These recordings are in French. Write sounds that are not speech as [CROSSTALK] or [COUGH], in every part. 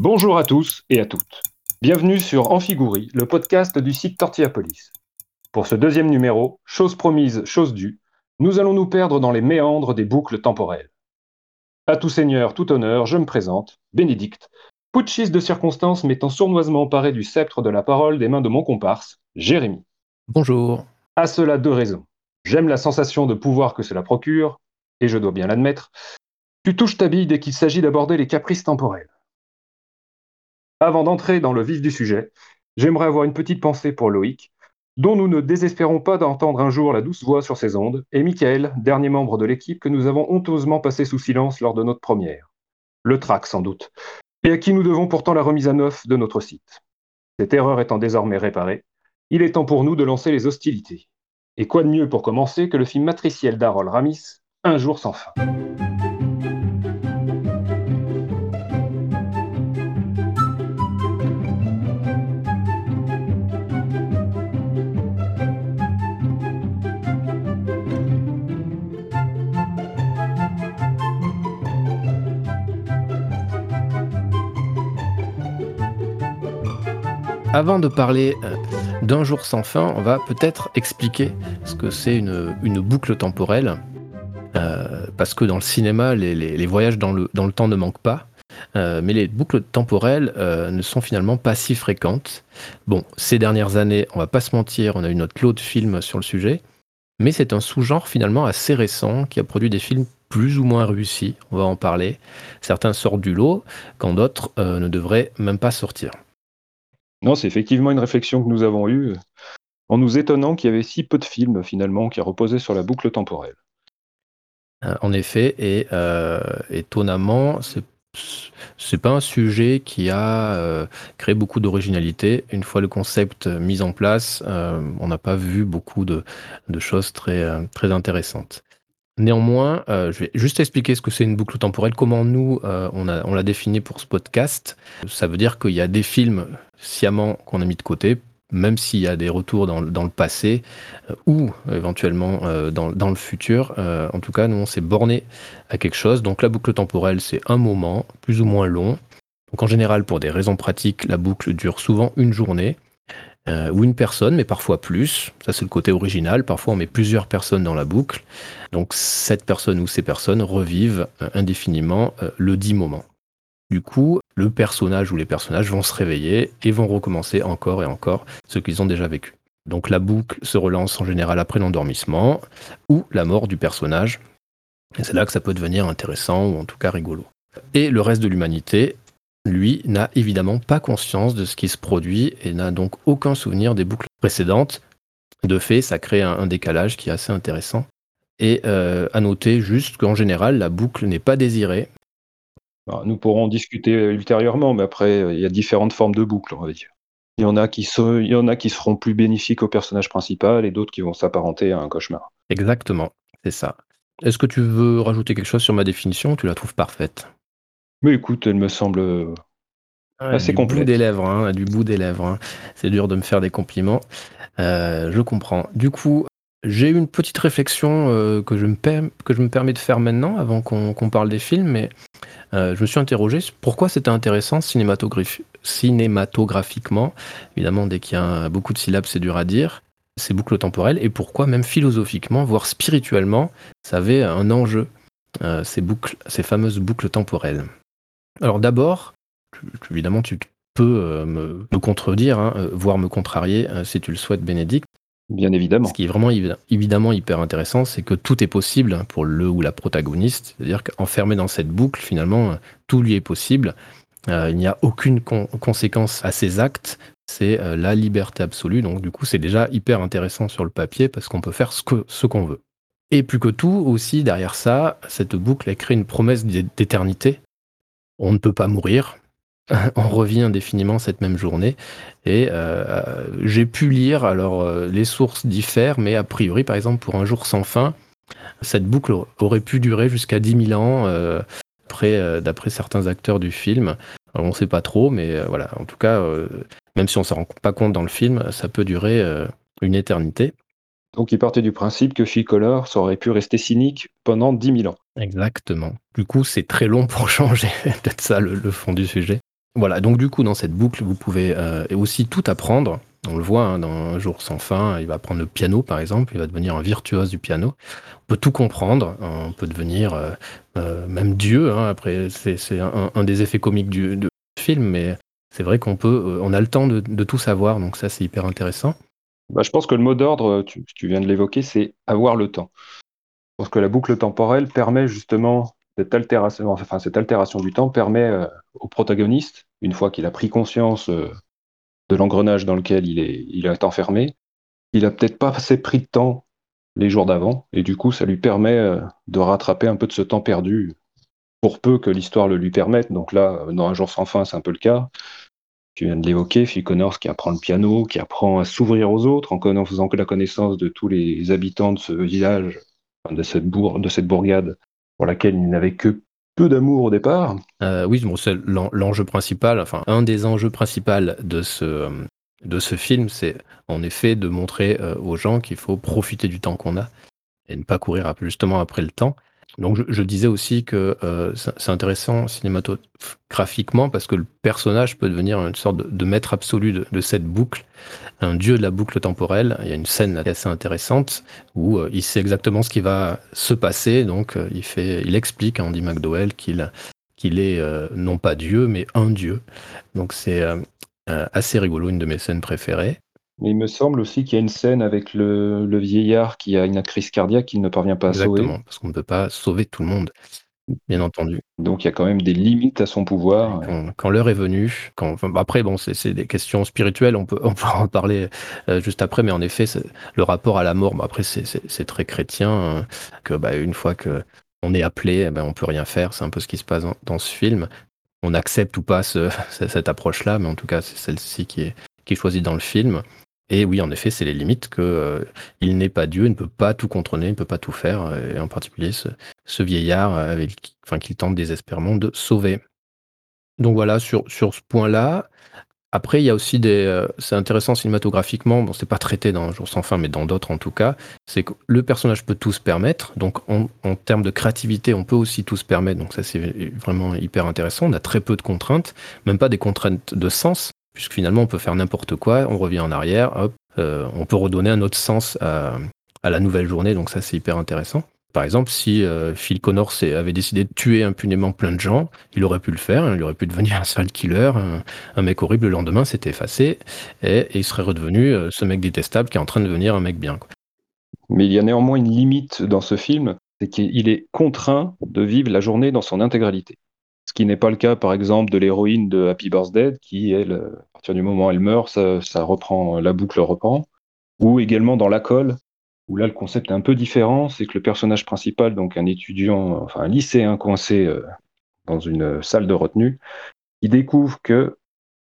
Bonjour à tous et à toutes. Bienvenue sur Amphigouri, le podcast du site Tortillapolis. Pour ce deuxième numéro, chose promise, chose due, nous allons nous perdre dans les méandres des boucles temporelles. À tout seigneur, tout honneur, je me présente, Bénédicte, putschiste de circonstance m'étant sournoisement emparé du sceptre de la parole des mains de mon comparse, Jérémy. Bonjour. À cela deux raisons. J'aime la sensation de pouvoir que cela procure, et je dois bien l'admettre. Tu touches ta bille dès qu'il s'agit d'aborder les caprices temporels. Avant d'entrer dans le vif du sujet, j'aimerais avoir une petite pensée pour Loïc, dont nous ne désespérons pas d'entendre un jour la douce voix sur ses ondes, et Michael, dernier membre de l'équipe que nous avons honteusement passé sous silence lors de notre première. Le trac sans doute, et à qui nous devons pourtant la remise à neuf de notre site. Cette erreur étant désormais réparée, il est temps pour nous de lancer les hostilités. Et quoi de mieux pour commencer que le film matriciel d'Harold Ramis, Un jour sans fin. Avant de parler euh, d'un jour sans fin, on va peut-être expliquer ce que c'est une, boucle temporelle. Euh, parce que dans le cinéma, les, voyages dans le, temps ne manquent pas. Euh, mais les boucles temporelles ne sont finalement pas si fréquentes. Bon, ces dernières années, on va pas se mentir, on a eu notre lot de films sur le sujet. Mais c'est un sous-genre finalement assez récent qui a produit des films plus ou moins réussis. On va en parler. Certains sortent du lot, quand d'autres ne devraient même pas sortir. Non, c'est effectivement une réflexion que nous avons eue en nous étonnant qu'il y avait si peu de films finalement qui reposaient sur la boucle temporelle. Euh, en effet, et euh, étonnamment, c'est c'est pas un sujet qui a euh, créé beaucoup d'originalité. Une fois le concept mis en place, on n'a pas vu beaucoup de, choses très intéressantes. Néanmoins, euh, je vais juste expliquer ce que c'est une boucle temporelle, comment nous, euh, on, l'a défini pour ce podcast. Ça veut dire qu'il y a des films sciemment qu'on a mis de côté, même s'il y a des retours dans, le passé euh, ou éventuellement dans, dans, le futur. en tout cas, nous, on s'est borné à quelque chose. Donc la boucle temporelle, c'est un moment, plus ou moins long. Donc en général, pour des raisons pratiques, la boucle dure souvent une journée. Euh, ou une personne, mais parfois plus. Ça, c'est le côté original. Parfois, on met plusieurs personnes dans la boucle. Donc, cette personne ou ces personnes revivent euh, indéfiniment euh, le dit moment. Du coup, le personnage ou les personnages vont se réveiller et vont recommencer encore et encore ce qu'ils ont déjà vécu. Donc, la boucle se relance en général après l'endormissement ou la mort du personnage. Et c'est là que ça peut devenir intéressant ou en tout cas rigolo. Et le reste de l'humanité lui, n'a évidemment pas conscience de ce qui se produit et n'a donc aucun souvenir des boucles précédentes. De fait, ça crée un, décalage qui est assez intéressant. Et euh, à noter juste qu'en général, la boucle n'est pas désirée. nous pourrons discuter ultérieurement, mais après, il y a différentes formes de boucles, on va dire. Il y en a qui, il y en a qui seront plus bénéfiques au personnage principal et d'autres qui vont s'apparenter à un cauchemar. Exactement, c'est ça. Est-ce que tu veux rajouter quelque chose sur ma définition ou tu la trouves parfaite? Mais écoute, elle me semble euh, assez du bout des lèvres, hein, du bout des lèvres. Hein. C'est dur de me faire des compliments. Euh, je comprends. Du coup, j'ai eu une petite réflexion euh, que, je me que je me permets de faire maintenant, avant qu'on parle des films, mais je me suis interrogé pourquoi c'était intéressant cinématographiquement. Évidemment, dès qu'il y a beaucoup de syllabes, c'est dur à dire. Ces boucles temporelles, et pourquoi même philosophiquement, voire spirituellement, ça avait un enjeu, ces boucles, ces fameuses boucles temporelles. Alors d'abord, évidemment, tu peux euh, me, contredire, hein, euh, voire me contrarier euh, si tu le souhaites, Bénédicte. Bien évidemment. Ce qui est vraiment évidemment hyper intéressant, c'est que tout est possible pour le ou la protagoniste. C'est-à-dire qu'enfermé dans cette boucle, finalement, tout lui est possible. il n'y a aucune conséquence à ses actes. C'est la liberté absolue. Donc, du coup, c'est déjà hyper intéressant sur le papier parce qu'on peut faire ce qu'on ce veut. Et plus que tout, aussi, derrière ça, cette boucle, elle crée une promesse d'éternité on ne peut pas mourir. [LAUGHS] on revient indéfiniment cette même journée. Et euh, j'ai pu lire, alors euh, les sources diffèrent, mais a priori, par exemple, pour un jour sans fin, cette boucle aurait pu durer jusqu'à 10 000 ans, euh, d'après certains acteurs du film. on ne sait pas trop, mais voilà, en tout cas, même si on ne s'en rend pas compte dans le film, ça peut durer une éternité. Donc il partait du principe que Phil Collor aurait pu rester cynique pendant 10 000 ans. Exactement. Du coup, c'est très long pour [LAUGHS] changer, peut-être ça le, fond du sujet. Voilà, donc du coup, dans cette boucle, vous pouvez aussi tout apprendre. On le voit hein, dans Un jour sans fin, il va apprendre le piano par exemple, il va devenir un virtuose du piano. On peut tout comprendre, on peut devenir même Dieu. Hein, après, c'est un, des effets comiques du, film, mais c'est vrai qu'on peut, on a le temps de, tout savoir, donc ça c'est hyper intéressant. Bah, je pense que le mot d'ordre, tu, viens de l'évoquer, c'est avoir le temps. Parce que la boucle temporelle permet justement cette altération, du temps permet euh, au protagoniste, une fois qu'il a pris conscience euh, de l'engrenage dans lequel il est, il est enfermé, il a peut-être pas assez pris de temps les jours d'avant, et du coup ça lui permet euh, de rattraper un peu de ce temps perdu, pour peu que l'histoire le lui permette. Donc là, dans Un jour sans fin, c'est un peu le cas. Tu viens de l'évoquer, Phil Connors qui apprend le piano, qui apprend à s'ouvrir aux autres en faisant que la connaissance de tous les habitants de ce village, de cette, de cette bourgade pour laquelle il n'avait que peu d'amour au départ. Euh, oui, bon, c'est l'enjeu principal, enfin un des enjeux principaux de ce, de ce film, c'est en effet de montrer euh, aux gens qu'il faut profiter du temps qu'on a et ne pas courir justement après le temps. Donc je, disais aussi que euh, c'est intéressant cinématographiquement parce que le personnage peut devenir une sorte de, maître absolu de, cette boucle, un dieu de la boucle temporelle. Il y a une scène assez intéressante où euh, il sait exactement ce qui va se passer, donc euh, il, fait, il explique à Andy McDowell qu'il qu'il est non pas Dieu, mais un Dieu. Donc c'est assez rigolo, une de mes scènes préférées. Mais il me semble aussi qu'il y a une scène avec le, vieillard qui a une crise cardiaque qu'il ne parvient pas à sauver. Exactement, parce qu'on ne peut pas sauver tout le monde, bien entendu. Donc il y a quand même des limites à son pouvoir. Quand, l'heure est venue, quand, après, bon, c'est des questions spirituelles, on peut, [LAUGHS] on peut en parler euh, juste après, mais en effet, le rapport à la mort, après, c'est très chrétien, hein, que bah, une fois que on est appelé, eh ben, on peut rien faire, c'est un peu ce qui se passe dans, ce film. On accepte ou pas [LAUGHS] cette approche-là, mais en tout cas, c'est celle-ci qui est, qui est choisie dans le film. Et oui, en effet, c'est les limites que euh, il n'est pas Dieu, il ne peut pas tout contrôler, il ne peut pas tout faire, euh, et en particulier ce, vieillard avec, enfin, qu'il tente désespérément de sauver. Donc voilà, sur, ce point-là. Après, il y a aussi des. Euh, c'est intéressant cinématographiquement, bon, c'est pas traité dans Jour sans fin, mais dans d'autres en tout cas, c'est que le personnage peut tout se permettre. Donc, en termes de créativité, on peut aussi tout se permettre. Donc, ça, c'est vraiment hyper intéressant. On a très peu de contraintes, même pas des contraintes de sens puisque finalement on peut faire n'importe quoi, on revient en arrière, hop, euh, on peut redonner un autre sens à, la nouvelle journée, donc ça c'est hyper intéressant. Par exemple, si euh, Phil Connors avait décidé de tuer impunément plein de gens, il aurait pu le faire, hein, il aurait pu devenir un sale killer, un, mec horrible, le lendemain c'était effacé, et, il serait redevenu euh, ce mec détestable qui est en train de devenir un mec bien. Mais il y a néanmoins une limite dans ce film, c'est qu'il est contraint de vivre la journée dans son intégralité. Ce qui n'est pas le cas, par exemple, de l'héroïne de Happy Birthday, qui, elle, partir du moment où elle meurt, ça, reprend, la boucle reprend. Ou également dans La Colle, où là, le concept est un peu différent, c'est que le personnage principal, donc un étudiant, enfin un lycéen coincé euh, dans une salle de retenue, il découvre que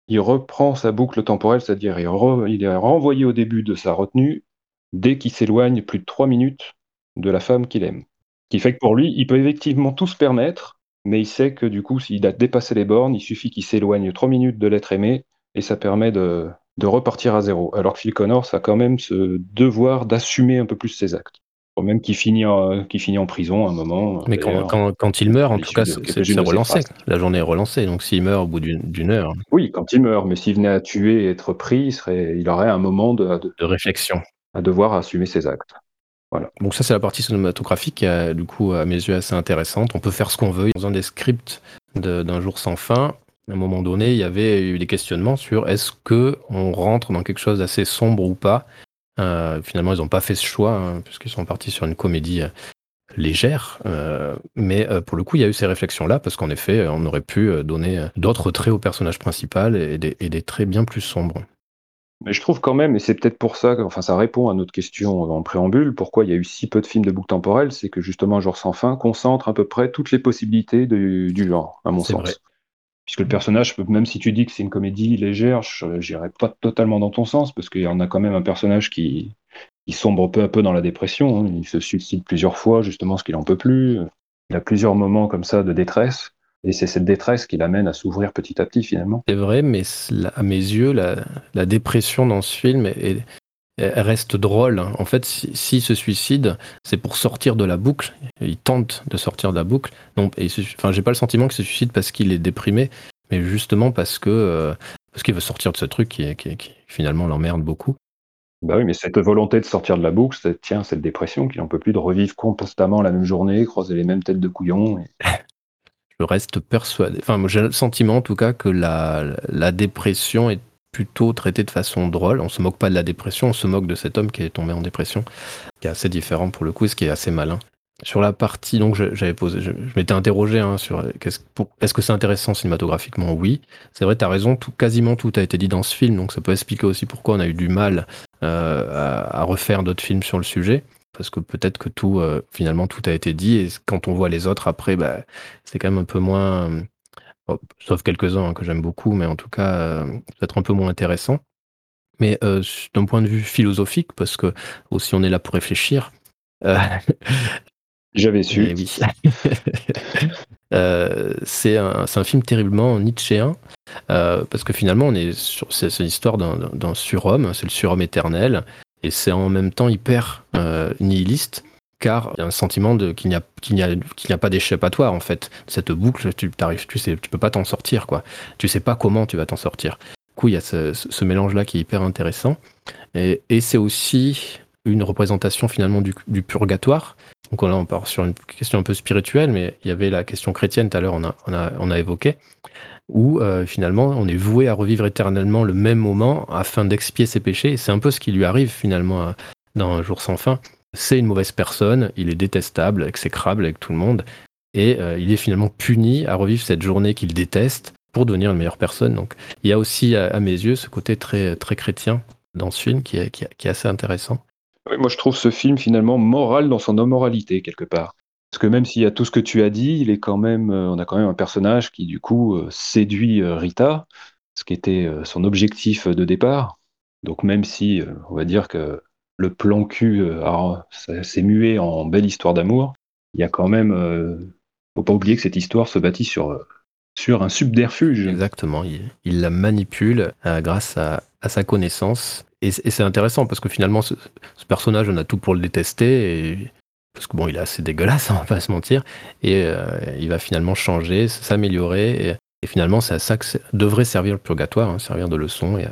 il reprend sa boucle temporelle, c'est-à-dire il, il, est renvoyé au début de sa retenue dès qu'il s'éloigne plus de trois minutes de la femme qu'il aime. Ce qui fait que pour lui, il peut effectivement tout se permettre, mais il sait que du coup, s'il a dépassé les bornes, il suffit qu'il s'éloigne trois minutes de l'être aimé et ça permet de, repartir à zéro. Alors que Phil Connors a quand même ce devoir d'assumer un peu plus ses actes. Même qu'il finit, en, finit en prison à un moment. Mais quand, il meurt, en tout cas, c'est relancé. La journée est relancée. Donc s'il meurt au bout d'une heure. Oui, quand il meurt. Mais s'il venait à tuer et être pris, il, serait, il aurait un moment de, de réflexion. À devoir assumer ses actes. Donc ça c'est la partie cinématographique qui est du coup à mes yeux assez intéressante. On peut faire ce qu'on veut. Dans un des scripts d'un jour sans fin, à un moment donné, il y avait eu des questionnements sur est-ce que on rentre dans quelque chose d'assez sombre ou pas. Euh, finalement, ils n'ont pas fait ce choix hein, puisqu'ils sont partis sur une comédie euh, légère. Euh, mais pour le coup, il y a eu ces réflexions-là parce qu'en effet, on aurait pu donner d'autres traits au personnage principal et des traits bien plus sombres. Mais je trouve quand même, et c'est peut-être pour ça, enfin ça répond à notre question en préambule, pourquoi il y a eu si peu de films de boucle temporelle, c'est que justement Genre sans fin concentre à peu près toutes les possibilités du, genre, à mon sens. Puisque le personnage, même si tu dis que c'est une comédie légère, je n'irai pas totalement dans ton sens, parce qu'il y en a quand même un personnage qui, sombre peu à peu dans la dépression. Hein. Il se suicide plusieurs fois, justement, parce qu'il en peut plus. Il a plusieurs moments comme ça de détresse. Et c'est cette détresse qui l'amène à s'ouvrir petit à petit finalement. C'est vrai, mais à mes yeux, la, dépression dans ce film reste drôle. En fait, s'il se suicide, c'est pour sortir de la boucle. Il tente de sortir de la boucle. Donc, enfin, j'ai pas le sentiment qu'il se suicide parce qu'il est déprimé. mais justement parce que parce qu'il veut sortir de ce truc qui, qui, qui finalement l'emmerde beaucoup. Bah oui, mais cette volonté de sortir de la boucle, cette, tiens, cette dépression qu'il n'en peut plus de revivre constamment la même journée, croiser les mêmes têtes de couillons. Je reste persuadé, enfin j'ai le sentiment en tout cas que la, la dépression est plutôt traitée de façon drôle. On se moque pas de la dépression, on se moque de cet homme qui est tombé en dépression, qui est assez différent pour le coup, ce qui est assez malin. Sur la partie, donc j'avais posé, je, m'étais interrogé hein, sur est-ce est que c'est intéressant cinématographiquement? Oui. C'est vrai, tu as raison, quasiment tout a été dit dans ce film, donc ça peut expliquer aussi pourquoi on a eu du mal euh, à, refaire d'autres films sur le sujet. Parce que peut-être que tout, euh, finalement, tout a été dit, et quand on voit les autres après, bah, c'est quand même un peu moins. Euh, sauf quelques-uns hein, que j'aime beaucoup, mais en tout cas, peut-être un peu moins intéressant. Mais d'un point de vue philosophique, parce que aussi on est là pour réfléchir, [LAUGHS] J'avais su. Eh oui. [LAUGHS] euh, c'est un, un, film terriblement nietzschéen, euh, parce que finalement, on est sur, c'est, l'histoire d'un, surhomme, c'est le surhomme éternel, et c'est en même temps hyper euh, nihiliste, car il y a un sentiment de, qu'il, n'y a, qu'il, n'y a, qu'il n'y a pas d'échappatoire, en fait. Cette boucle, tu t'arrives, tu sais, tu peux pas t'en sortir, quoi. Tu sais pas comment tu vas t'en sortir. Du coup, il y a ce, ce mélange-là qui est hyper intéressant. Et, c'est aussi une représentation finalement du, du purgatoire, donc là, on part sur une question un peu spirituelle, mais il y avait la question chrétienne tout à l'heure, on a, on, a, on a évoqué, où euh, finalement on est voué à revivre éternellement le même moment afin d'expier ses péchés. Et c'est un peu ce qui lui arrive finalement dans Un jour sans fin. C'est une mauvaise personne, il est détestable, exécrable avec tout le monde, et euh, il est finalement puni à revivre cette journée qu'il déteste pour devenir une meilleure personne. Donc il y a aussi à, mes yeux ce côté très, très chrétien dans ce film qui est, qui est assez intéressant moi, je trouve ce film finalement moral dans son immoralité, quelque part. Parce que même s'il y a tout ce que tu as dit, il est quand même, euh, on a quand même un personnage qui, du coup, euh, séduit Rita, ce qui était son objectif de départ. Donc, même si, on va dire que le plan cul s'est mué en belle histoire d'amour, il y a quand même, faut pas oublier que cette histoire se bâtit sur, sur un subterfuge. Exactement, il, la manipule grâce à, sa connaissance et, c'est intéressant parce que finalement, ce, personnage, on a tout pour le détester. Parce que bon, il est assez dégueulasse, [LAUGHS] on va pas se mentir. Et euh, il va finalement changer, s'améliorer. Et, finalement, c'est à ça que devrait servir le purgatoire, hein, servir de leçon et,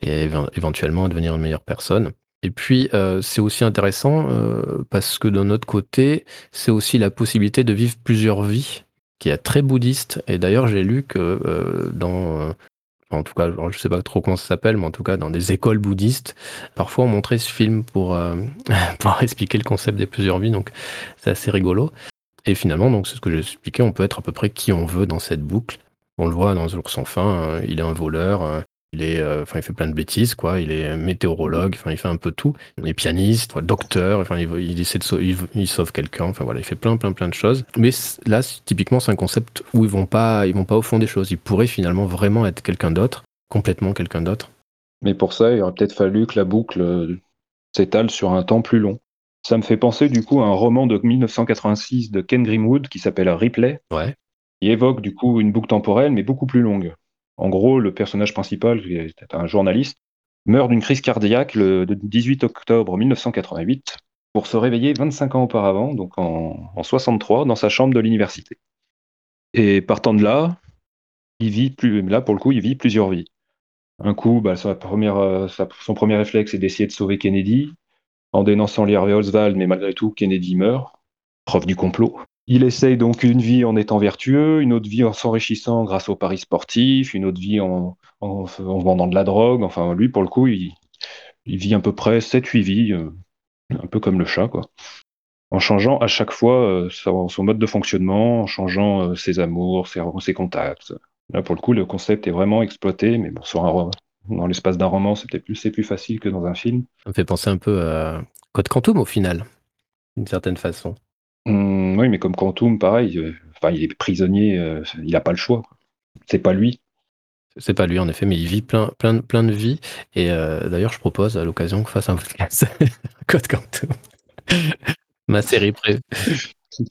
éventuellement devenir une meilleure personne. Et puis, euh, c'est aussi intéressant euh, parce que d'un autre côté, c'est aussi la possibilité de vivre plusieurs vies qui est très bouddhiste. Et d'ailleurs, j'ai lu que dans en tout cas, je sais pas trop comment ça s'appelle, mais en tout cas, dans des écoles bouddhistes, parfois on montrait ce film pour, euh, [LAUGHS] pour expliquer le concept des plusieurs vies, donc c'est assez rigolo. Et finalement, donc c'est ce que j'ai expliqué, on peut être à peu près qui on veut dans cette boucle. On le voit dans Jour sans fin, hein, il est un voleur, il est, euh, enfin, il fait plein de bêtises, quoi. Il est météorologue, enfin, il fait un peu tout. Il est pianiste, docteur, enfin, il, il essaie de sauver, il, sauve quelqu'un, enfin voilà, il fait plein, plein, plein de choses. Mais là, typiquement, c'est un concept où ils vont pas, ils vont pas au fond des choses. Ils pourraient finalement vraiment être quelqu'un d'autre, complètement quelqu'un d'autre. Mais pour ça, il aurait peut-être fallu que la boucle euh, s'étale sur un temps plus long. Ça me fait penser du coup à un roman de 1986 de Ken Grimwood qui s'appelle Ripley. Ouais. Il évoque du coup une boucle temporelle, mais beaucoup plus longue. En gros, le personnage principal, qui est un journaliste, meurt d'une crise cardiaque le 18 octobre 1988 pour se réveiller 25 ans auparavant, donc en, 63, dans sa chambre de l'université. Et partant de là, il vit plusieurs vies. Un coup, bah, première, son premier réflexe est d'essayer de sauver Kennedy, en dénonçant Harvey Oswald, mais malgré tout, Kennedy meurt, preuve du complot. Il essaye donc une vie en étant vertueux, une autre vie en s'enrichissant grâce au paris sportif, une autre vie en, vendant de la drogue. Enfin, lui, pour le coup, il, vit à peu près 7-8 vies, euh, un peu comme le chat, quoi. En changeant à chaque fois euh, son, mode de fonctionnement, en changeant euh, ses amours, ses, contacts. Là, pour le coup, le concept est vraiment exploité, mais bon, sur un, dans l'espace d'un roman, c'est peut-être plus, plus facile que dans un film. Ça me fait penser un peu à Code Quantum au final, d'une certaine façon. Mmh, oui, mais comme Quantum, pareil, euh, enfin, il est prisonnier, euh, il n'a pas le choix. C'est pas lui. C'est pas lui en effet, mais il vit plein, plein, plein de vies. Et euh, d'ailleurs, je propose à l'occasion qu'on fasse un podcast [LAUGHS] Code Quantum. [LAUGHS] Ma série préférée.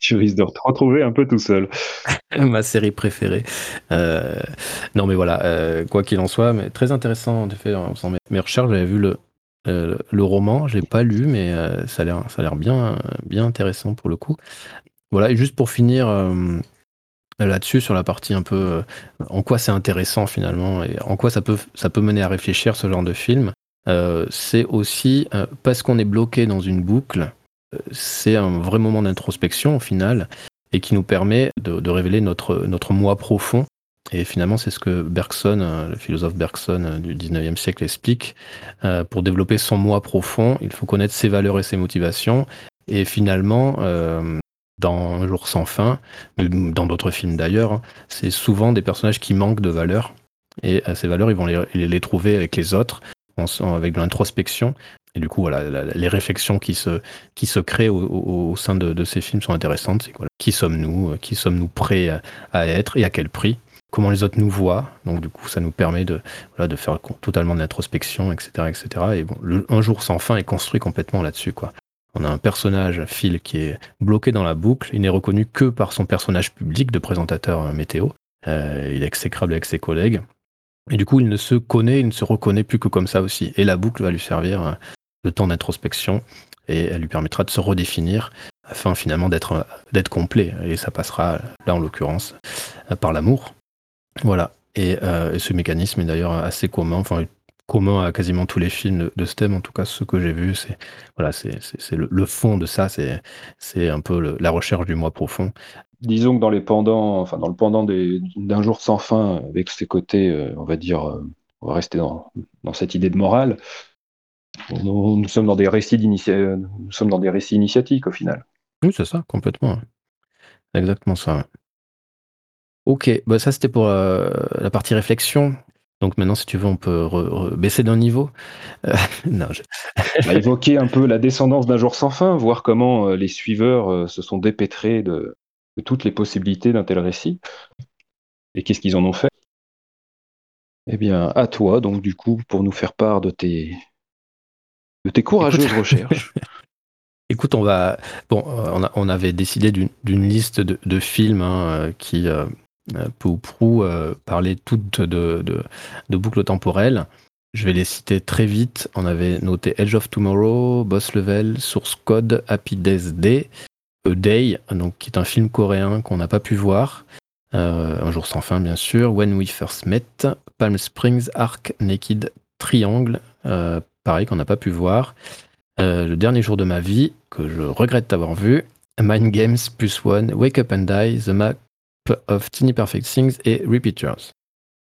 Tu risques de te retrouver un peu tout seul. [LAUGHS] Ma série préférée. non, mais voilà, quoi qu'il en soit, mais très intéressant en effet. En mes recherches, j'avais vu le, euh, le roman, j'ai pas lu, mais euh, ça a l'air, bien, bien intéressant pour le coup. Voilà, et juste pour finir, euh, là-dessus, sur la partie un peu en quoi c'est intéressant finalement et en quoi ça peut, ça peut mener à réfléchir ce genre de film. c'est aussi parce qu'on est bloqué dans une boucle, c'est un vrai moment d'introspection au final et qui nous permet de, révéler notre, notre moi profond. Et finalement, c'est ce que Bergson, euh, le philosophe Bergson euh, du 19e siècle, explique. Euh, pour développer son moi profond, il faut connaître ses valeurs et ses motivations. Et finalement, dans Un jour sans fin, dans d'autres films d'ailleurs, hein, c'est souvent des personnages qui manquent de valeurs. Et ces valeurs, ils vont les, trouver avec les autres, avec de l'introspection. Et du coup, voilà, les réflexions qui se, créent au, sein de, ces films sont intéressantes. Qui sommes-nous Qui sommes-nous prêts à, être et à quel prix? Comment les autres nous voient Donc du coup, ça nous permet de, voilà, de faire totalement de l'introspection, etc., etc. Et bon, Un jour sans fin est construit complètement là-dessus, quoi. On a un personnage, Phil, qui est bloqué dans la boucle. Il n'est reconnu que par son personnage public de présentateur euh, météo. Euh, il est exécrable avec ses collègues. Et du coup, il ne se connaît, il ne se reconnaît plus que comme ça aussi. Et la boucle va lui servir de temps d'introspection et elle lui permettra de se redéfinir afin finalement d'être complet et ça passera là en l'occurrence par l'amour voilà euh, et, ce mécanisme est d'ailleurs assez commun enfin commun à quasiment tous les films de, ce thème en tout cas ce que j'ai vu c'est voilà c'est le, fond de ça c'est c'est un peu la recherche du moi profond disons que dans les pendants enfin dans le pendant d'un jour sans fin avec ses côtés euh, on va dire euh, on va rester dans, dans cette idée de morale nous, sommes dans des récits nous sommes dans des récits initiatiques au final. Oui, c'est ça, complètement. Exactement ça. Ok, bah ça c'était pour euh, la partie réflexion. Donc maintenant, si tu veux, on peut baisser d'un niveau. Euh, [LAUGHS] non, on un peu la descendance d'un jour sans fin, voir comment euh, les suiveurs se sont dépêtrés de, toutes les possibilités d'un tel récit et qu'est-ce qu'ils en ont fait? Eh bien, à toi, donc du coup, pour nous faire part de tes, de tes courageuses [LAUGHS] recherches. Écoute, on va. Bon, euh, on, avait décidé d'une liste de, films hein, euh, qui, euh, peu ou prou, parlaient toutes de, boucles temporelles. Je vais les citer très vite. On avait noté Edge of Tomorrow, Boss Level, Source Code, Happy Death Day, A Day, donc, qui est un film coréen qu'on n'a pas pu voir. un jour sans fin, bien sûr. When We First Met, Palm Springs, Arc, Naked, Triangle, pareil, qu'on n'a pas pu voir. Euh, le dernier jour de ma vie, que je regrette d'avoir vu, Mind Games Plus One, Wake Up and Die, The Map of Tiny Perfect Things et Repeaters.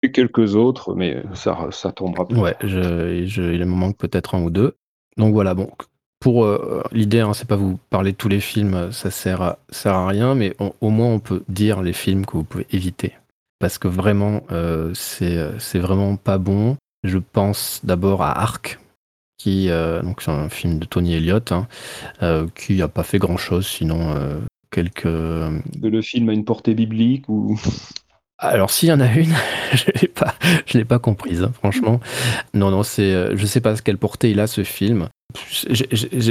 Et quelques autres, mais ça, ça tombera plus. Ouais, je, il me manque peut-être un ou deux. Donc voilà, bon, pour euh, l'idée, hein, c'est pas vous parler de tous les films, ça sert à, sert à rien, mais au moins on peut dire les films que vous pouvez éviter. Parce que vraiment, euh, c'est vraiment pas bon. Je pense d'abord à Arc, qui euh, donc c'est un film de Tony Elliott, hein, euh, qui n'a pas fait grand chose, sinon euh, quelques. Le film a une portée biblique ou [LAUGHS] alors s'il y en a une, [LAUGHS] je l'ai pas, je l'ai pas comprise, hein, franchement. Non, non, c'est, je sais pas quelle portée il a ce film. Déjà,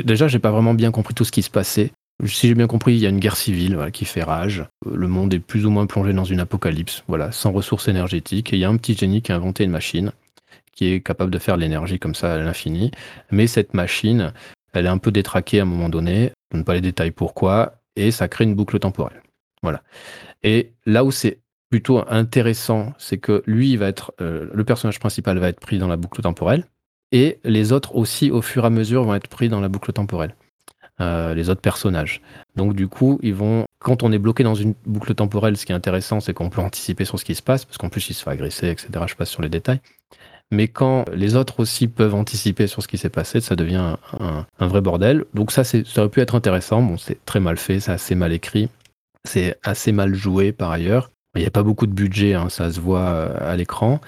déjà, j'ai pas vraiment bien compris tout ce qui se passait. Si j'ai bien compris, il y a une guerre civile qui fait rage. Le monde est plus ou moins plongé dans une apocalypse, voilà, sans ressources énergétiques. Et il y a un petit génie qui a inventé une machine qui est capable de faire de l'énergie comme ça à l'infini. Mais cette machine, elle est un peu détraquée à un moment donné, je ne pas les détails pourquoi, et ça crée une boucle temporelle. Voilà. Et là où c'est plutôt intéressant, c'est que lui, va être, euh, le personnage principal va être pris dans la boucle temporelle, et les autres aussi, au fur et à mesure, vont être pris dans la boucle temporelle. Euh, les autres personnages. Donc du coup, ils vont, quand on est bloqué dans une boucle temporelle, ce qui est intéressant, c'est qu'on peut anticiper sur ce qui se passe, parce qu'en plus, il se fait agresser, etc. Je passe sur les détails. Mais quand les autres aussi peuvent anticiper sur ce qui s'est passé, ça devient un, vrai bordel. Donc ça, ça aurait pu être intéressant. Bon, c'est très mal fait, c'est assez mal écrit, c'est assez mal joué par ailleurs. Il n'y a pas beaucoup de budget, hein, ça se voit euh, à l'écran.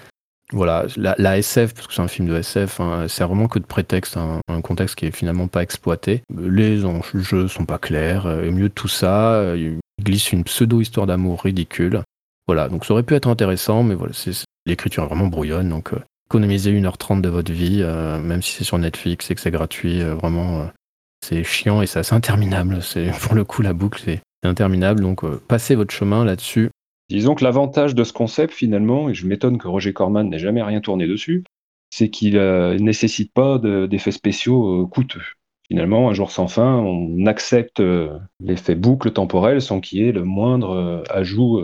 Voilà, la, SF, parce que c'est un film de SF, hein, c'est vraiment que de prétexte, un contexte qui est finalement pas exploité. Les enjeux sont pas clairs, et au milieu de tout ça, euh, il glisse une pseudo-histoire d'amour ridicule. Voilà, donc ça aurait pu être intéressant, mais voilà, l'écriture est vraiment brouillonne, donc euh, économiser 1h30 de votre vie, euh, même si c'est sur Netflix et que c'est gratuit, euh, vraiment, euh, c'est chiant et c'est assez interminable. C'est, [LAUGHS] pour le coup, la boucle, c'est interminable. Donc, passez votre chemin là-dessus. Disons que l'avantage de ce concept, finalement, et je m'étonne que Roger Corman n'ait jamais rien tourné dessus, c'est qu'il ne nécessite pas d'effets spéciaux coûteux. Finalement, un jour sans fin, on accepte l'effet boucle temporelle sans qu'il y ait le moindre ajout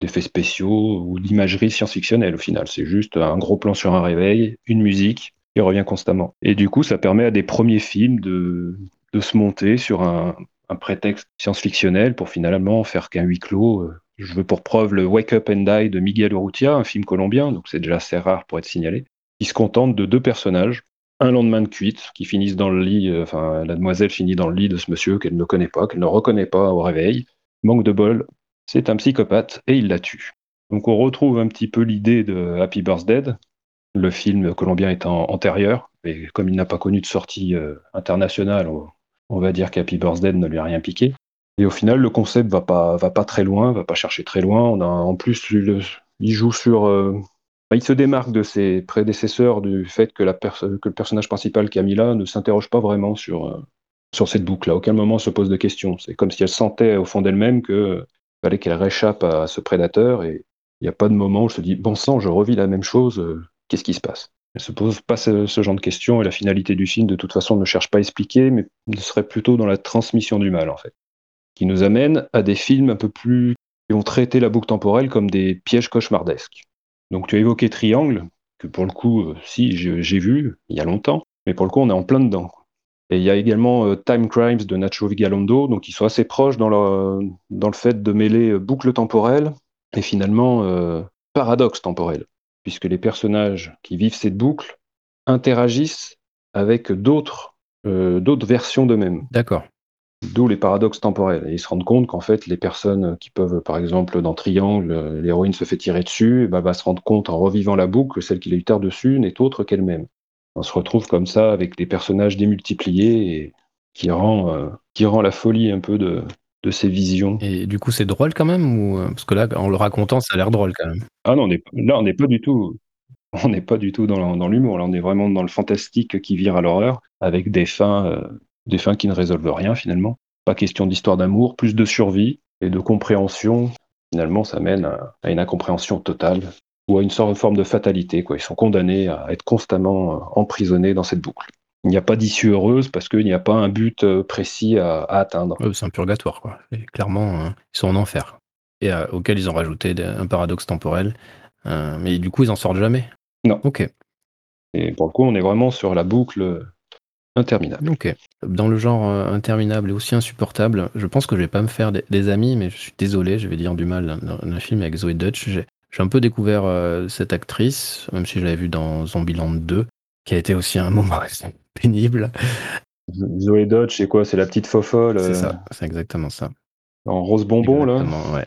d'effets spéciaux ou d'imagerie science-fictionnelle au final. C'est juste un gros plan sur un réveil, une musique qui revient constamment. Et du coup, ça permet à des premiers films de, se monter sur un, prétexte science-fictionnel pour finalement faire qu'un huis clos. Je veux pour preuve le Wake Up and Die de Miguel Urrutia, un film colombien, donc c'est déjà assez rare pour être signalé, qui se contente de deux personnages, un lendemain de cuite, qui finissent dans le lit, euh, enfin la demoiselle finit dans le lit de ce monsieur qu'elle ne connaît pas, qu'elle ne reconnaît pas au réveil. Manque de bol, c'est un psychopathe et il la tue. Donc on retrouve un petit peu l'idée de Happy Birthday, le film colombien étant antérieur, et comme il n'a pas connu de sortie euh, internationale, on, va dire qu'Happy Birthday ne lui a rien piqué. Et au final, le concept va pas, va pas très loin, va pas chercher très loin. En plus, il joue sur. Euh, il se démarque de ses prédécesseurs du fait que, la que le personnage principal, Camilla, ne s'interroge pas vraiment sur, euh, cette boucle. À aucun moment se pose de questions. C'est comme si elle sentait au fond d'elle-même qu'il fallait qu'elle réchappe à ce prédateur. Et il n'y a pas de moment où je se dis bon sang, je revis la même chose. Qu'est-ce qui se passe? Elle se pose pas ce, genre de questions et la finalité du film, de toute façon, ne cherche pas à expliquer, mais serait plutôt dans la transmission du mal, en fait. Qui nous amène à des films un peu plus. qui vont traiter la boucle temporelle comme des pièges cauchemardesques. Donc tu as évoqué Triangle, que pour le coup, euh, si, j'ai vu il y a longtemps, mais pour le coup, on est en plein dedans. Et il y a également euh, Time Crimes de Nacho Vigalondo, donc ils sont assez proches dans le, dans le fait de mêler euh, boucle temporelle et finalement paradoxe temporel puisque les personnages qui vivent cette boucle interagissent avec d'autres euh, d'autres versions d'eux-mêmes. D'accord. D'où les paradoxes temporels. Et ils se rendent compte qu'en fait, les personnes qui peuvent, par exemple, dans Triangle, euh, l'héroïne se fait tirer dessus, bah, va se rendre compte en revivant la boucle que celle qui l'a eu tard dessus n'est autre qu'elle-même. On se retrouve comme ça avec des personnages démultipliés et qui rend, euh, qui rend la folie un peu de, de ces visions. Et du coup, c'est drôle quand même ou parce que là, en le racontant, ça a l'air drôle quand même. Ah non, on est, là, on n'est pas du tout, on n'est pas du tout dans, dans l'humour. Là, on est vraiment dans le fantastique qui vire à l'horreur, avec des fins, euh, des fins qui ne résolvent rien finalement. Pas question d'histoire d'amour, plus de survie et de compréhension. Finalement, ça mène à, une incompréhension totale ou à une sorte de forme de fatalité. Quoi. Ils sont condamnés à être constamment euh, emprisonnés dans cette boucle il n'y a pas d'issue heureuse parce qu'il n'y a pas un but euh, précis à, atteindre. c'est un purgatoire, quoi. clairement, hein, ils sont en enfer. Et euh, auquel ils ont rajouté un paradoxe temporel. Euh, mais du coup, ils en sortent jamais. Non. Ok. Et pour le coup, on est vraiment sur la boucle interminable. Ok. Dans le genre interminable et aussi insupportable, je pense que je vais pas me faire des, amis, mais je suis désolé, je vais dire du mal dans un film avec Zoé Dutch. J'ai un peu découvert cette actrice, même si je l'avais vue dans Zombieland 2, qui a été aussi un moment pénible. Zoé Dodge, c'est quoi? C'est la petite fofolle C'est ça, c'est exactement ça. En rose bonbon, exactement, là ouais.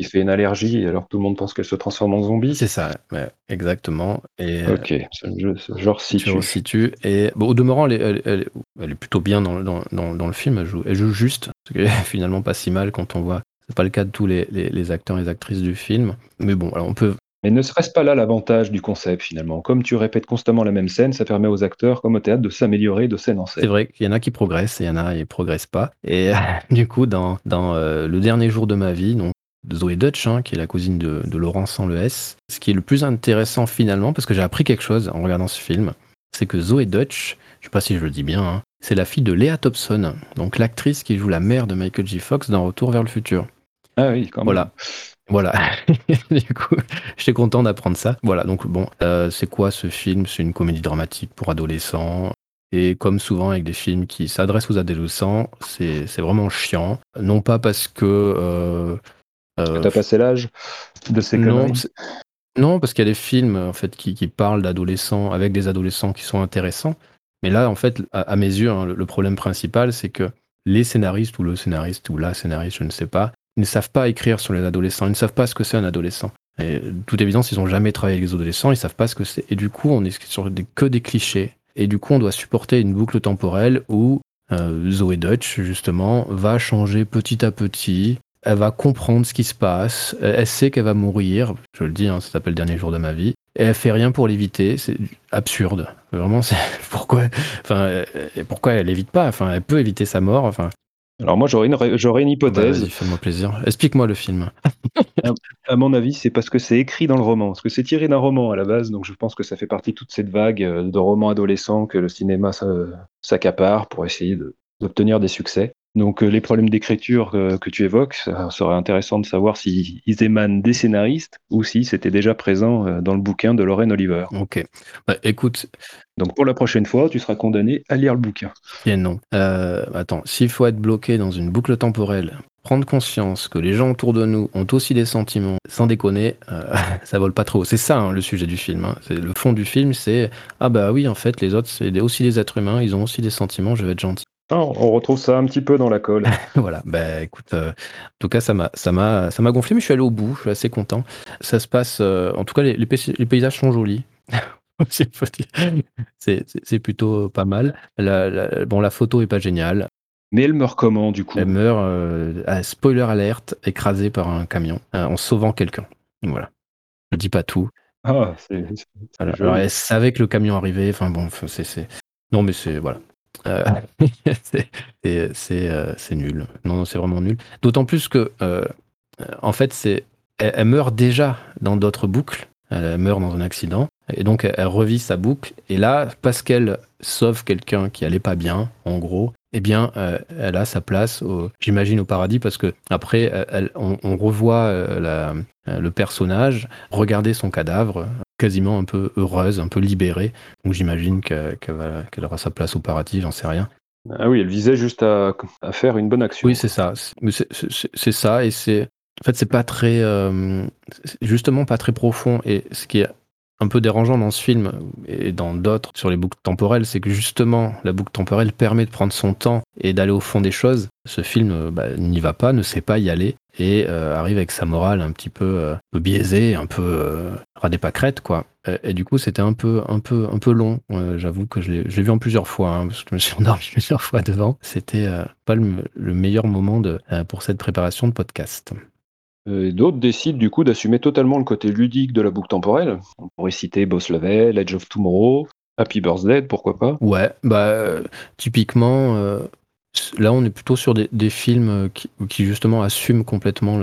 Il fait une allergie alors tout le monde pense qu'elle se transforme en zombie? C'est ça, ouais, exactement. Et, euh, ok, je, genre situe. situe. Et bon, au demeurant, elle est, elle, est, plutôt bien dans, dans, dans, le film. Elle joue, elle joue juste, ce qui est [LAUGHS] finalement pas si mal quand on voit. C'est pas le cas de tous les, les, les, acteurs et les actrices du film. Mais bon, alors on peut mais ne serait-ce pas là l'avantage du concept finalement? Comme tu répètes constamment la même scène, ça permet aux acteurs, comme au théâtre, de s'améliorer de scène en scène. C'est vrai qu'il y en a qui progressent et il y en a qui ne progressent pas. Et [LAUGHS] du coup, dans, dans euh, Le dernier jour de ma vie, donc, Zoé Dutch, hein, qui est la cousine de, de Laurent sans le S, ce qui est le plus intéressant finalement, parce que j'ai appris quelque chose en regardant ce film, c'est que Zoé Dutch, je ne sais pas si je le dis bien, hein, c'est la fille de Léa Thompson, donc l'actrice qui joue la mère de Michael J. Fox dans Retour vers le futur. Ah oui, quand même. Voilà. Voilà. [LAUGHS] du coup, j'étais content d'apprendre ça. Voilà, donc bon, euh, c'est quoi ce film? C'est une comédie dramatique pour adolescents. Et comme souvent avec des films qui s'adressent aux adolescents, c'est vraiment chiant. Non pas parce que... Euh, euh T'as passé l'âge de ces non, non, parce qu'il y a des films en fait qui, qui parlent d'adolescents avec des adolescents qui sont intéressants. Mais là, en fait, à, mes yeux, hein, le problème principal, c'est que les scénaristes ou le scénariste ou la scénariste, je ne sais pas, ils ne savent pas écrire sur les adolescents, ils ne savent pas ce que c'est un adolescent. Et toute évidence, ils n'ont jamais travaillé avec les adolescents, ils savent pas ce que c'est. Et du coup, on est sur des, que des clichés. Et du coup, on doit supporter une boucle temporelle où euh, Zoé Dutch, justement, va changer petit à petit. Elle va comprendre ce qui se passe. Elle sait qu'elle va mourir. Je le dis, hein, ça s'appelle Dernier jour de ma vie. Et elle fait rien pour l'éviter. C'est absurde. Vraiment, c'est [LAUGHS] pourquoi. Enfin, pourquoi elle évite pas? Enfin, elle peut éviter sa mort. Enfin, alors moi j'aurais une, j'aurais une hypothèse. Bah, Fais-moi plaisir. Explique-moi le film. [LAUGHS] à, mon avis, c'est parce que c'est écrit dans le roman, parce que c'est tiré d'un roman à la base, donc je pense que ça fait partie de toute cette vague euh, de romans adolescents que le cinéma s'accapare pour essayer d'obtenir des succès. Donc les problèmes d'écriture que tu évoques, ça serait intéressant de savoir s'ils émanent des scénaristes ou si c'était déjà présent dans le bouquin de Lorraine Oliver. Ok. Bah, écoute. Donc pour la prochaine fois, tu seras condamné à lire le bouquin. Et non. attends, s'il faut être bloqué dans une boucle temporelle prendre conscience que les gens autour de nous ont aussi des sentiments, sans déconner, euh, [LAUGHS] ça vole pas trop. C'est ça hein, le sujet du film. Hein. C'est le fond du film, c'est ah bah oui en fait les autres c'est aussi des êtres humains, ils ont aussi des sentiments, je vais être gentil. On retrouve ça un petit peu dans la colle. [LAUGHS] voilà, bah écoute, euh, en tout cas ça m'a ça m'a ça m'a gonflé, mais je suis allé au bout, je suis assez content. Ça se passe, euh, en tout cas les, les, paysages sont jolis. [LAUGHS] c'est plutôt pas mal. bon, la photo est pas géniale. Mais elle meurt comment, du coup? Elle meurt, euh, spoiler alerte, écrasée par un camion, en sauvant quelqu'un. Voilà. Je dis pas tout. Ah, c'est. Alors, elle savait que le camion arrivait. Enfin bon, c'est. Non, mais c'est. Voilà. [LAUGHS] Euh, c'est nul. Non, non c'est vraiment nul. D'autant plus que, en fait, elle, meurt déjà dans d'autres boucles. Elle meurt dans un accident. Et donc, elle revit sa boucle. Et là, parce qu'elle sauve quelqu'un qui allait pas bien, en gros, eh bien, euh, elle a sa place, j'imagine, au paradis, parce que après, on, revoit euh, euh, le personnage regarder son cadavre, quasiment un peu heureuse, un peu libérée. Donc, j'imagine qu'elle aura sa place au paradis, j'en sais rien. Ah oui, elle visait juste à, faire une bonne action. Oui, c'est ça. C'est ça, et c'est. En fait, c'est pas très. justement, pas très profond. Et ce qui est un peu dérangeant dans ce film et dans d'autres sur les boucles temporelles, c'est que justement la boucle temporelle permet de prendre son temps et d'aller au fond des choses. Ce film euh, bah, n'y va pas, ne sait pas y aller et euh, arrive avec sa morale un petit peu, euh, biaisée, un peu euh, radé quoi. Et, du coup, c'était un peu, un peu, un peu long. J'avoue que je l'ai vu en plusieurs fois, hein, parce que je me suis [LAUGHS] endormi plusieurs fois devant. C'était pas le, meilleur moment pour cette préparation de podcast. Euh, d'autres décident du coup d'assumer totalement le côté ludique de la boucle temporelle. On pourrait citer Boss Level, Edge of Tomorrow, Happy Birthday, pourquoi pas Ouais, bah typiquement, euh, là on est plutôt sur des, films qui, justement assument complètement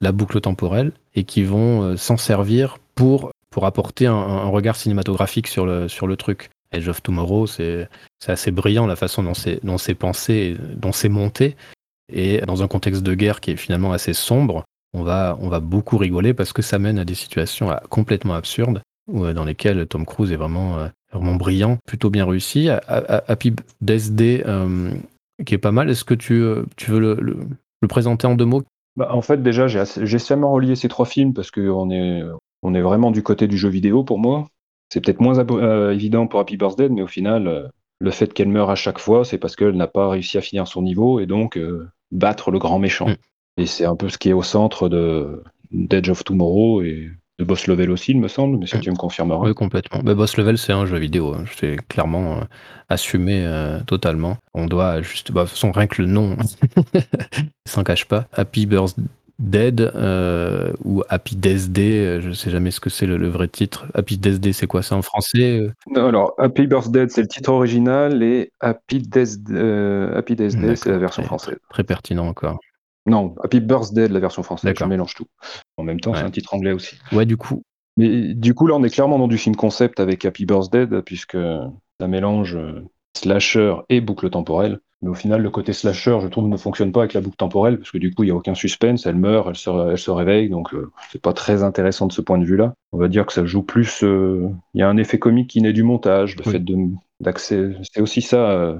la boucle temporelle et qui vont euh, s'en servir pour, pour apporter un, regard cinématographique sur le, sur le truc. Edge of Tomorrow, c'est assez brillant la façon dont c'est pensé, dont c'est monté. Et dans un contexte de guerre qui est finalement assez sombre, on va, on va beaucoup rigoler parce que ça mène à des situations euh, complètement absurdes euh, dans lesquelles Tom Cruise est vraiment, euh, vraiment brillant, plutôt bien réussi. Happy DSD, qui est pas mal, est-ce que tu, tu veux le, présenter en deux mots? Bah, En fait, déjà, j'ai seulement relié ces trois films parce qu'on est, on est vraiment du côté du jeu vidéo pour moi. C'est peut-être moins évident pour Happy Birthday, mais au final, le fait qu'elle meure à chaque fois, c'est parce qu'elle n'a pas réussi à finir son niveau et donc battre le grand méchant. Mm. Et c'est un peu ce qui est au centre de d'Edge of Tomorrow et de Boss Level aussi, il me semble, mais ça tu me confirmeras. Oui, complètement. Bah, Boss Level, c'est un jeu vidéo. Hein. C'est clairement euh, assumé euh, totalement. On doit juste. Bah, de toute façon, rien que le nom, [LAUGHS] s'en cache pas. Happy Birthday Dead euh, ou Happy Death Day, je sais jamais ce que c'est le, vrai titre. Happy Death Day, c'est quoi? Ça en français non, Alors, Happy Birthday, c'est le titre original et Happy Death, Happy Death Day, c'est la version française. Très pertinent encore. Non, Happy Birthday de la version française, je mélange tout. En même temps, c'est un titre anglais aussi. Ouais, du coup. Mais du coup, là, on est clairement dans du film concept avec Happy Birthday, puisque ça mélange euh, slasher et boucle temporelle. Mais au final, le côté slasher, je trouve, ne fonctionne pas avec la boucle temporelle, parce que du coup, il n'y a aucun suspense, elle meurt, elle se, elle se réveille, donc euh, c'est pas très intéressant de ce point de vue-là. On va dire que ça joue plus. Euh, il y a un effet comique qui naît du montage, le fait d'accès. C'est aussi ça,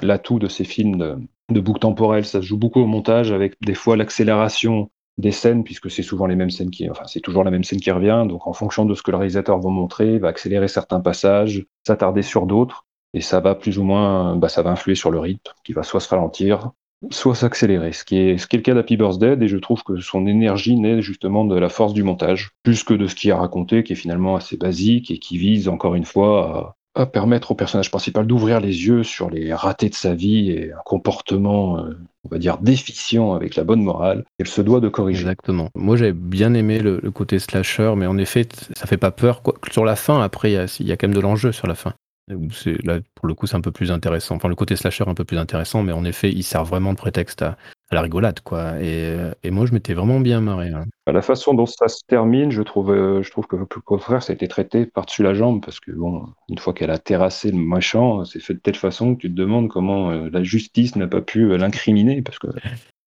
l'atout de ces films de, boucle temporelle. Ça se joue beaucoup au montage avec des fois l'accélération des scènes, puisque c'est souvent les mêmes scènes qui, enfin, c'est toujours la même scène qui revient. Donc, en fonction de ce que le réalisateur va montrer, il va accélérer certains passages, s'attarder sur d'autres, et ça va plus ou moins, bah, ça va influer sur le rythme, qui va soit se ralentir, soit s'accélérer. Ce qui est, ce qui est le cas d'Happy Birthday, et je trouve que son énergie naît justement de la force du montage, plus que de ce qu'il a raconté, qui est finalement assez basique et qui vise encore une fois à, permettre au personnage principal d'ouvrir les yeux sur les ratés de sa vie et un comportement, euh, on va dire, déficient avec la bonne morale, elle se doit de corriger. Exactement. Moi, j'avais bien aimé le, côté slasher, mais en effet, ça fait pas peur. Quoi. Sur la fin, après, il y, a quand même de l'enjeu sur la fin. Là, pour le coup, c'est un peu plus intéressant. Enfin, le côté slasher un peu plus intéressant, mais en effet, il sert vraiment de prétexte à, la rigolade, quoi. Et, et moi, je m'étais vraiment bien marré. Hein. La façon dont ça se termine, je trouve, euh, je trouve que au contraire, ça a été traité par-dessus la jambe, parce que bon, une fois qu'elle a terrassé le méchant, c'est fait de telle façon que tu te demandes comment euh, la justice n'a pas pu euh, l'incriminer, parce que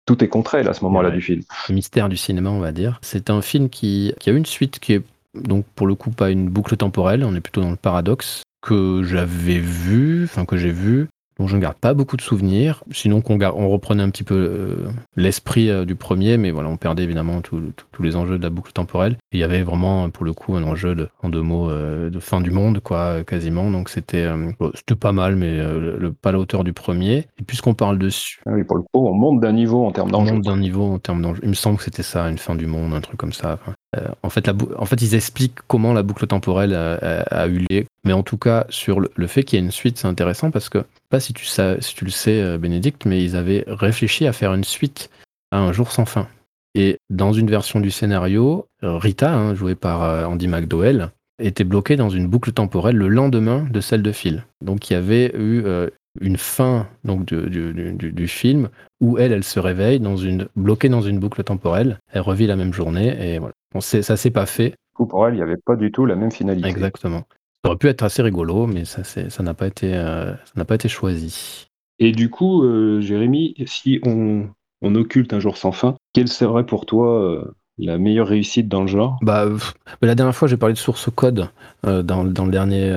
tout est contre elle à ce moment-là du film. Le mystère du cinéma, on va dire. C'est un film qui, qui a une suite qui est donc pour le coup pas une boucle temporelle, on est plutôt dans le paradoxe que j'avais vu, enfin que j'ai vu, dont je ne garde pas beaucoup de souvenirs. Sinon, qu'on on reprenait un petit peu euh, l'esprit euh, du premier, mais voilà, on perdait évidemment tous les enjeux de la boucle temporelle. il y avait vraiment, pour le coup, un enjeu de, en deux mots, euh, de fin du monde, quoi, quasiment. Donc c'était c'était pas mal, mais le, pas à la hauteur du premier. Et puisqu'on parle dessus. Ah oui, pour le coup, on monte d'un niveau en termes d'enjeu. On monte d'un niveau en termes d'enjeu. Il me semble que c'était ça, une fin du monde, un truc comme ça. En, fait, la en fait, ils expliquent comment la boucle temporelle a, eu lieu. Mais en tout cas, sur le, fait qu'il y ait une suite, c'est intéressant parce que pas si tu, si tu le sais, euh, Bénédicte, mais ils avaient réfléchi à faire une suite à Un jour sans fin. Et dans une version du scénario, Rita, hein, jouée par euh, Andy McDowell, était bloquée dans une boucle temporelle le lendemain de celle de Phil. Donc il y avait eu euh, une fin du, film où elle, elle se réveille dans une, bloquée dans une boucle temporelle. Elle revit la même journée et voilà. Bon, ça s'est pas fait. pour elle, il n'y avait pas du tout la même finalité. Exactement. Ça aurait pu être assez rigolo, mais ça ça n'a pas été, euh, ça n'a pas été choisi. Et du coup, euh, Jérémy, si on, on occulte un jour sans fin, quelle serait pour toi euh, la meilleure réussite dans le genre? Bah, la dernière fois, j'ai parlé de source code dans, dans le dernier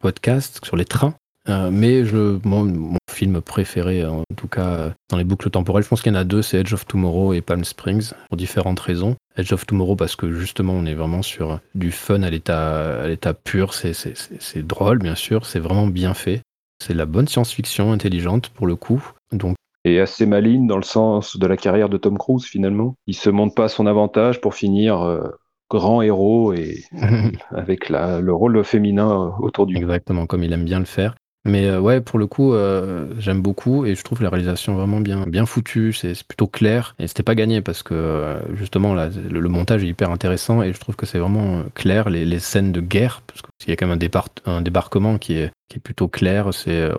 podcast sur les trains. Euh, mais je, mon, film préféré, en tout cas dans les boucles temporelles, je pense qu'il y en a deux, c'est Edge of Tomorrow et Palm Springs, pour différentes raisons. Edge of Tomorrow parce que justement on est vraiment sur du fun à l'état, à l'état pur, c'est, c'est, drôle bien sûr, c'est vraiment bien fait. C'est la bonne science-fiction intelligente pour le coup. Donc et assez maligne dans le sens de la carrière de Tom Cruise finalement. Il se montre pas à son avantage pour finir euh, grand héros et [LAUGHS] avec la, le rôle féminin autour du. Exactement, comme il aime bien le faire. Mais euh, ouais, pour le coup, euh, j'aime beaucoup et je trouve la réalisation vraiment bien, bien foutue. C'est plutôt clair et c'était pas gagné parce que euh, justement là, le, montage est hyper intéressant et je trouve que c'est vraiment clair les, scènes de guerre parce qu'il y a quand même un, un débarquement qui est, plutôt clair.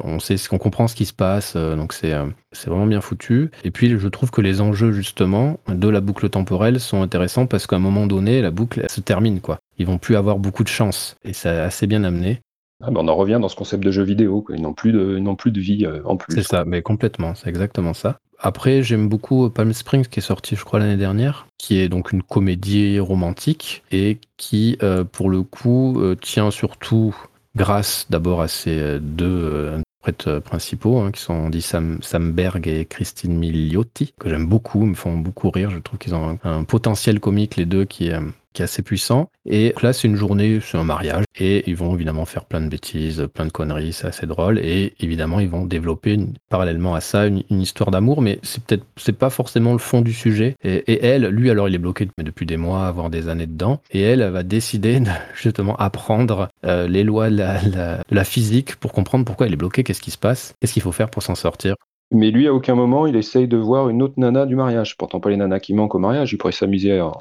On sait, qu'on comprend ce qui se passe, donc c'est c'est vraiment bien foutu. Et puis je trouve que les enjeux justement de la boucle temporelle sont intéressants parce qu'à un moment donné, la boucle se termine quoi. Ils vont plus avoir beaucoup de chance et c'est assez bien amené. Ah, on en revient dans ce concept de jeu vidéo, Ils n'ont plus de, plus de vie euh, en plus. C'est ça, mais complètement, c'est exactement ça. Après, j'aime beaucoup Palm Springs qui est sorti, je crois, l'année dernière, qui est donc une comédie romantique et qui, euh, pour le coup, euh, tient surtout grâce d'abord à ces deux interprètes principaux, hein, qui sont Andy Sam, Samberg et Christine Milioti, que j'aime beaucoup, me font beaucoup rire. Je trouve qu'ils ont un, un, potentiel comique, les deux, qui est qui est assez puissant. Et là, c'est une journée, c'est un mariage. Et ils vont évidemment faire plein de bêtises, plein de conneries, c'est assez drôle. Et évidemment, ils vont développer parallèlement à ça une, histoire d'amour, mais c'est peut-être, c'est pas forcément le fond du sujet. Et, elle, lui, alors, il est bloqué depuis des mois, voire des années dedans. Et elle, va décider de justement apprendre euh, les lois de la, la, physique pour comprendre pourquoi elle est bloquée, qu'est-ce qui se passe, qu'est-ce qu'il faut faire pour s'en sortir. Mais lui, à aucun moment, il essaye de voir une autre nana du mariage. Pourtant, pas les nanas qui manquent au mariage. Il pourrait s'amuser à,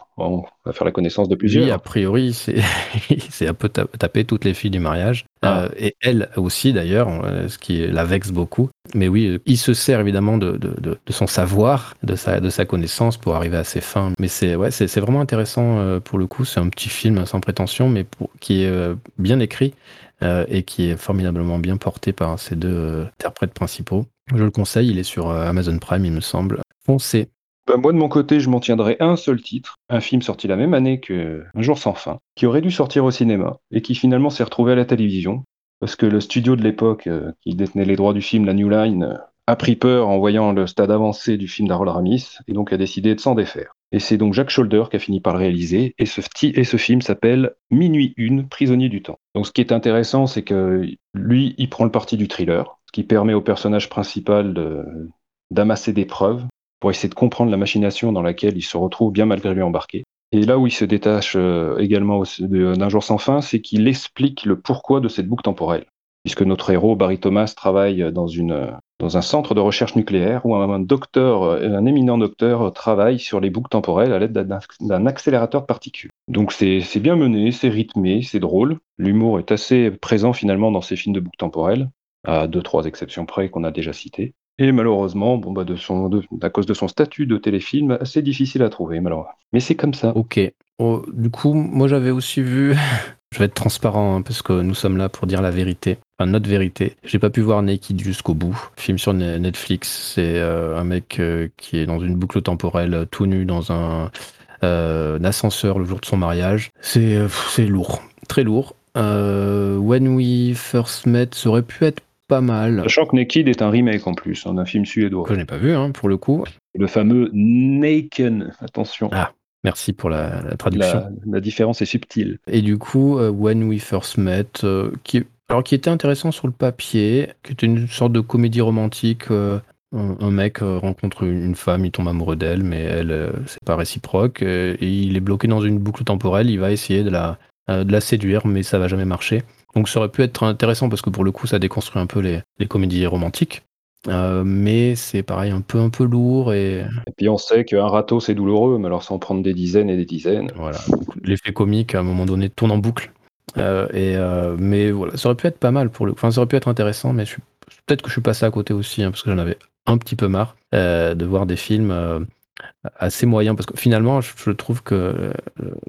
faire la connaissance de plusieurs. Lui, a priori, [LAUGHS] c'est un peu taper toutes les filles du mariage. Ah. Euh, et elle aussi, d'ailleurs, euh, ce qui la vexe beaucoup. Mais oui, il se sert évidemment de, son savoir, de sa, de sa connaissance pour arriver à ses fins. Mais c'est ouais, vraiment intéressant euh, pour le coup. C'est un petit film sans prétention, mais qui est bien écrit. et qui est formidablement bien porté par ces deux interprètes principaux. Je le conseille, il est sur euh, Amazon Prime, il me semble. Foncez. Bah, moi, de mon côté, je m'en tiendrai à un seul titre, un film sorti la même année que Un jour sans fin, qui aurait dû sortir au cinéma et qui finalement s'est retrouvé à la télévision, parce que le studio de l'époque, euh, qui détenait les droits du film La New Line, a pris peur en voyant le stade avancé du film d'Harold Ramis et donc a décidé de s'en défaire. Et c'est donc Jacques Scholder qui a fini par le réaliser. Et ce, film s'appelle Minuit une, prisonnier du temps. Donc ce qui est intéressant, c'est que lui, il prend le parti du thriller, qui permet au personnage principal d'amasser des preuves pour essayer de comprendre la machination dans laquelle il se retrouve bien malgré lui embarqué. Et là où il se détache euh, également d'un jour sans fin, c'est qu'il explique le pourquoi de cette boucle temporelle. Puisque notre héros, Barry Thomas, travaille dans un centre de recherche nucléaire où un docteur, un éminent docteur travaille sur les boucles temporelles à l'aide d'un accélérateur de particules. Donc c'est bien mené, c'est rythmé, c'est drôle. L'humour est assez présent finalement dans ces films de boucles temporelles, à deux, trois exceptions près qu'on a déjà citées. Et malheureusement, bon, bah, de son, de- à cause de son statut de téléfilm, c'est difficile à trouver. Mais c'est comme ça. Ok. Oh, du coup, moi j'avais aussi vu. [LAUGHS] je vais être transparent hein, parce que nous sommes là pour dire la vérité, notre vérité. J'ai pas pu voir Naked jusqu'au bout. Film sur Ne- Netflix. C'est euh, un mec euh, qui est dans une boucle temporelle, euh, tout nu dans un, un ascenseur le jour de son mariage. C'est lourd, très lourd. When We First Met, ça aurait pu être pas mal. Sachant que Naked est un remake en plus, hein, d'un film suédois. Que je n'ai pas vu hein, pour le coup. Le fameux Naken, attention. Ah, Merci pour la, la traduction. La, la différence est subtile. Et du coup, euh, When We First Met, euh, qui, alors qui était intéressant sur le papier, qui était une sorte de comédie romantique. euh, un, un mec rencontre une femme, il tombe amoureux d'elle, mais elle, c'est pas réciproque. et il est bloqué dans une boucle temporelle. Il va essayer de la, de la séduire, mais ça va jamais marcher. Donc ça aurait pu être intéressant parce que pour le coup, ça déconstruit un peu les, les comédies romantiques. Euh, mais c'est pareil, un peu un peu lourd et Et puis on sait qu'un râteau c'est douloureux, mais alors sans prendre des dizaines et des dizaines. Voilà. L'effet comique, à un moment donné, tourne en boucle. Euh, et, euh, mais voilà, ça aurait pu être pas mal pour le. Enfin, ça aurait pu être intéressant, mais je peut-être que je suis passé à côté aussi, hein, parce que j'en avais un petit peu marre de voir des films assez moyens. Parce que finalement, je, trouve que euh,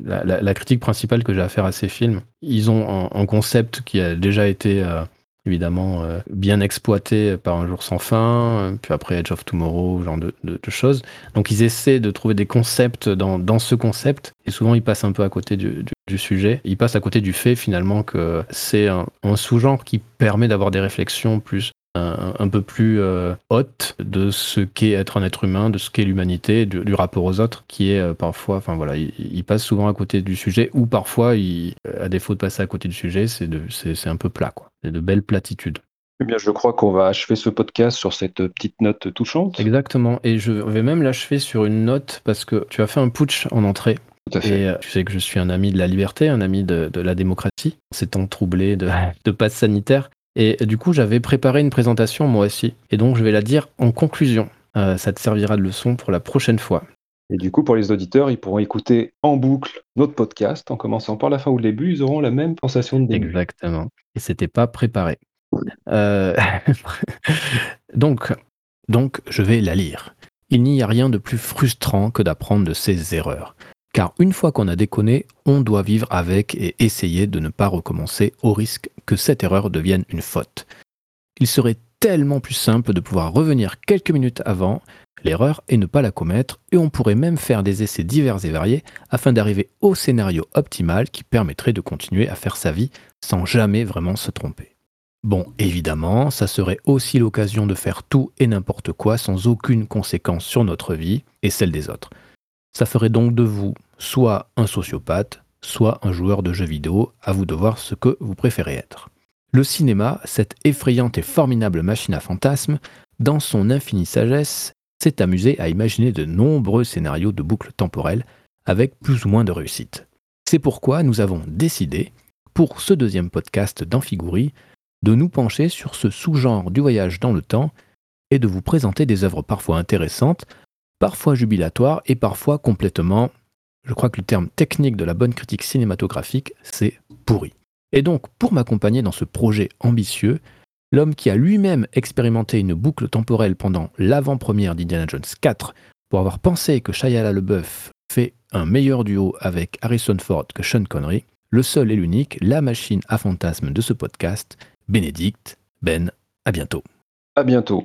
la, critique principale que j'ai à faire à ces films, ils ont un, concept qui a déjà été. euh, évidemment euh, bien exploité par Un jour sans fin, puis après Edge of Tomorrow, genre de, de- de choses. Donc ils essaient de trouver des concepts dans, dans ce concept, et souvent ils passent un peu à côté du, sujet. Ils passent à côté du fait finalement que c'est un sous-genre qui permet d'avoir des réflexions plus un, un peu plus euh, hautes de ce qu'est être un être humain, de ce qu'est l'humanité, du, du rapport aux autres, qui est euh, parfois, enfin voilà, il passent souvent à côté du sujet, ou parfois, il- à défaut de passer à côté du sujet, c'est un peu plat, quoi. C'est de belles platitudes. Eh bien, je crois qu'on va achever ce podcast sur cette petite note touchante. Exactement. Et je vais même l'achever sur une note parce que tu as fait un putsch en entrée. Tout à fait. Et euh, tu sais que je suis un ami de la liberté, un ami de, de la démocratie, ces temps troublés de, de passe sanitaire. Et du coup, j'avais préparé une présentation moi aussi. Et donc, je vais la dire en conclusion. Euh, ça te servira de leçon pour la prochaine fois. Et du coup, pour les auditeurs, ils pourront écouter en boucle notre podcast en commençant par la fin ou le début. Ils auront la même sensation de début. Exactement. Et c'était pas préparé. Euh, [LAUGHS] donc, donc, je vais la lire. Il n'y a rien de plus frustrant que d'apprendre de ses erreurs. Car une fois qu'on a déconné, on doit vivre avec et essayer de ne pas recommencer au risque que cette erreur devienne une faute. Il serait tellement plus simple de pouvoir revenir quelques minutes avant l'erreur et ne pas la commettre, et on pourrait même faire des essais divers et variés afin d'arriver au scénario optimal qui permettrait de continuer à faire sa vie sans jamais vraiment se tromper. Bon, évidemment, ça serait aussi l'occasion de faire tout et n'importe quoi sans aucune conséquence sur notre vie et celle des autres. Ça ferait donc de vous soit un sociopathe, soit un joueur de jeux vidéo, à vous de voir ce que vous préférez être. Le cinéma, cette effrayante et formidable machine à fantasmes, dans son infinie sagesse, s'est amusé à imaginer de nombreux scénarios de boucles temporelles avec plus ou moins de réussite. C'est pourquoi nous avons décidé, pour ce deuxième podcast d'Amphigourie, de nous pencher sur ce sous-genre du voyage dans le temps et de vous présenter des œuvres parfois intéressantes, parfois jubilatoires et parfois complètement, je crois que le terme technique de la bonne critique cinématographique, c'est pourri. Et donc, pour m'accompagner dans ce projet ambitieux, l'homme qui a lui-même expérimenté une boucle temporelle pendant l'avant-première d'Indiana Jones 4 pour avoir pensé que Shia LaBeouf fait un meilleur duo avec Harrison Ford que Sean Connery, le seul et l'unique, la machine à fantasmes de ce podcast, Bénédicte, Ben, à bientôt. À bientôt.